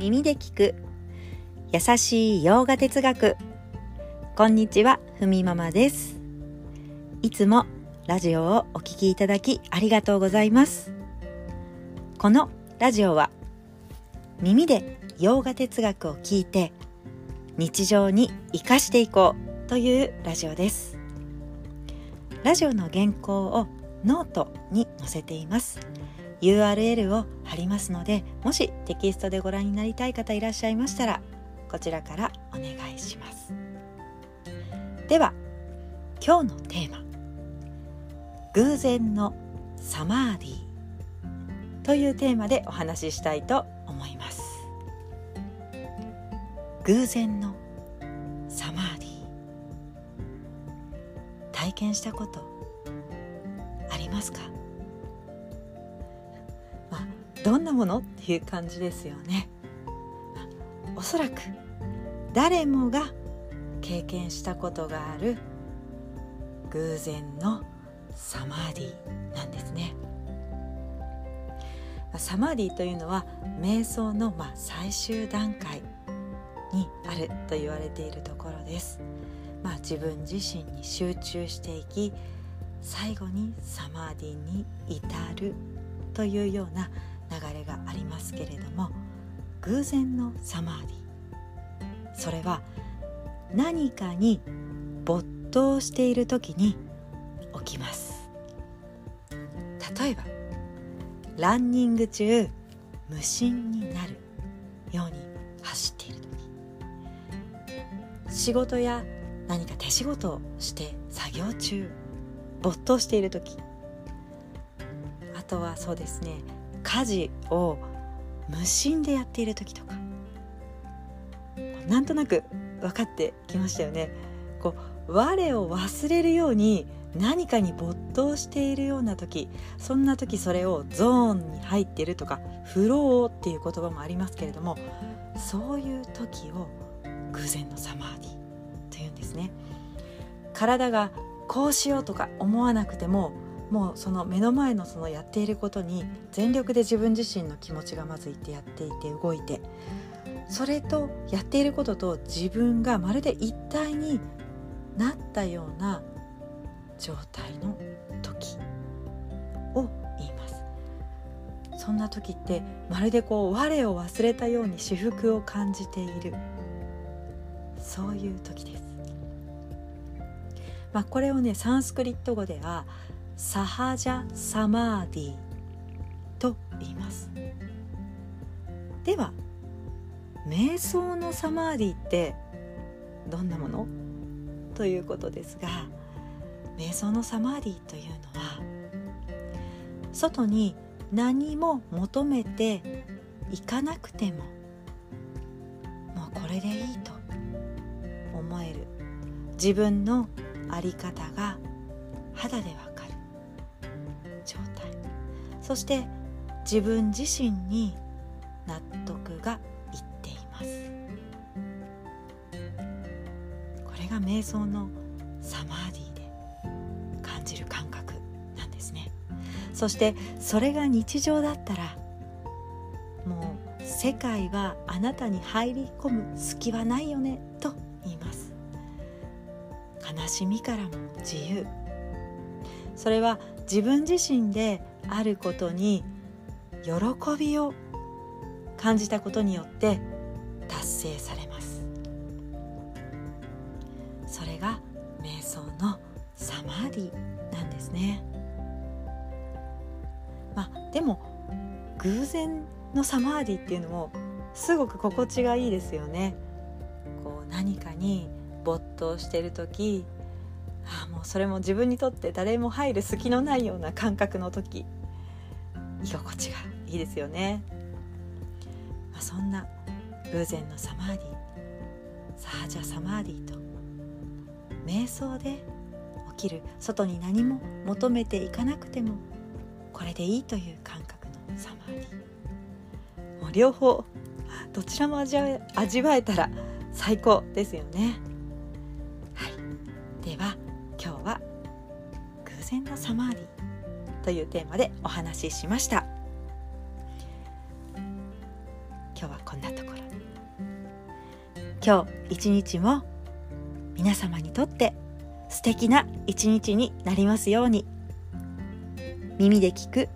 耳で聞く。優しい洋画哲学。こんにちはふみママです。いつもラジオをお聞きいただきありがとうございます。このラジオは耳で洋画哲学を聞いて日常に生かしていこうというラジオです。ラジオの原稿をノートに載せています。URL をりますのでもしテキストでご覧になりたい方いらっしゃいましたらこちらからお願いします。では今日のテーマ「偶然のサマーディ」というテーマでお話ししたいと思います。偶然のサマーディ体験したことありますか？どんなもの？っていう感じですよね。おそらく誰もが経験したことがある偶然のサマーディなんですね。サマーディというのは瞑想のまあ最終段階にあると言われているところです、まあ、自分自身に集中していき最後にサマーディに至るというような流れがありますけれども偶然のサマーディ。それは何かに没頭している時に起きます。例えばランニング中無心になるように走っている時。仕事や何か手仕事をして作業中没頭している時。あとはそうですね家事を無心でやっている時とか。なんとなく分かってきましたよね。こう我を忘れるように何かに没頭しているような時そんな時それをゾーンに入っているとかフローっていう言葉もありますけれどもそういう時を偶然のサマーディというんですね。体がこうしようとか思わなくてももうその目の前のそのやっていることに全力で自分自身の気持ちがまずいてやっていて動いてそれとやっていることと自分がまるで一体になったような状態の時を言います。そんな時ってまるでこう我を忘れたように至福を感じている。そういう時です。まあこれをねサンスクリット語ではサハジャサマーディと言います。では瞑想のサマーディってどんなもの？ということですが瞑想のサマーディというのは外に何も求めていかなくてももうこれでいいと思える自分の在り方が肌でわかる。状態。そして自分自身に納得がいっています。これが瞑想のサマーディで感じる感覚なんですね。そしてそれが日常だったらもう世界はあなたに入り込む隙はないよねと言います。悲しみからも自由。それは自分自身であることに喜びを感じたことによって達成されます。それが瞑想のサマーディなんですね。まあでも偶然のサマーディっていうのもすごく心地がいいですよね。こう何かに没頭してる時あもうそれも自分にとって誰も入る隙のないような感覚の時居心地がいいですよね、まあ、そんな偶然のサマーディサージャサマーディと瞑想で起きる外に何も求めていかなくてもこれでいいという感覚のサマーディもう両方どちらも味わ味わえたら最高ですよね。はい。では偶然のサマーディというテーマでお話ししました。今日はこんなところ今日一日も皆様にとって素敵な一日になりますように。耳で聞く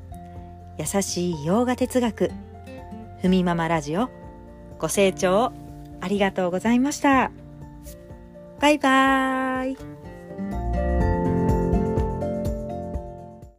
優しい洋画哲学。ふみママラジオご清聴ありがとうございました。バイバーイ。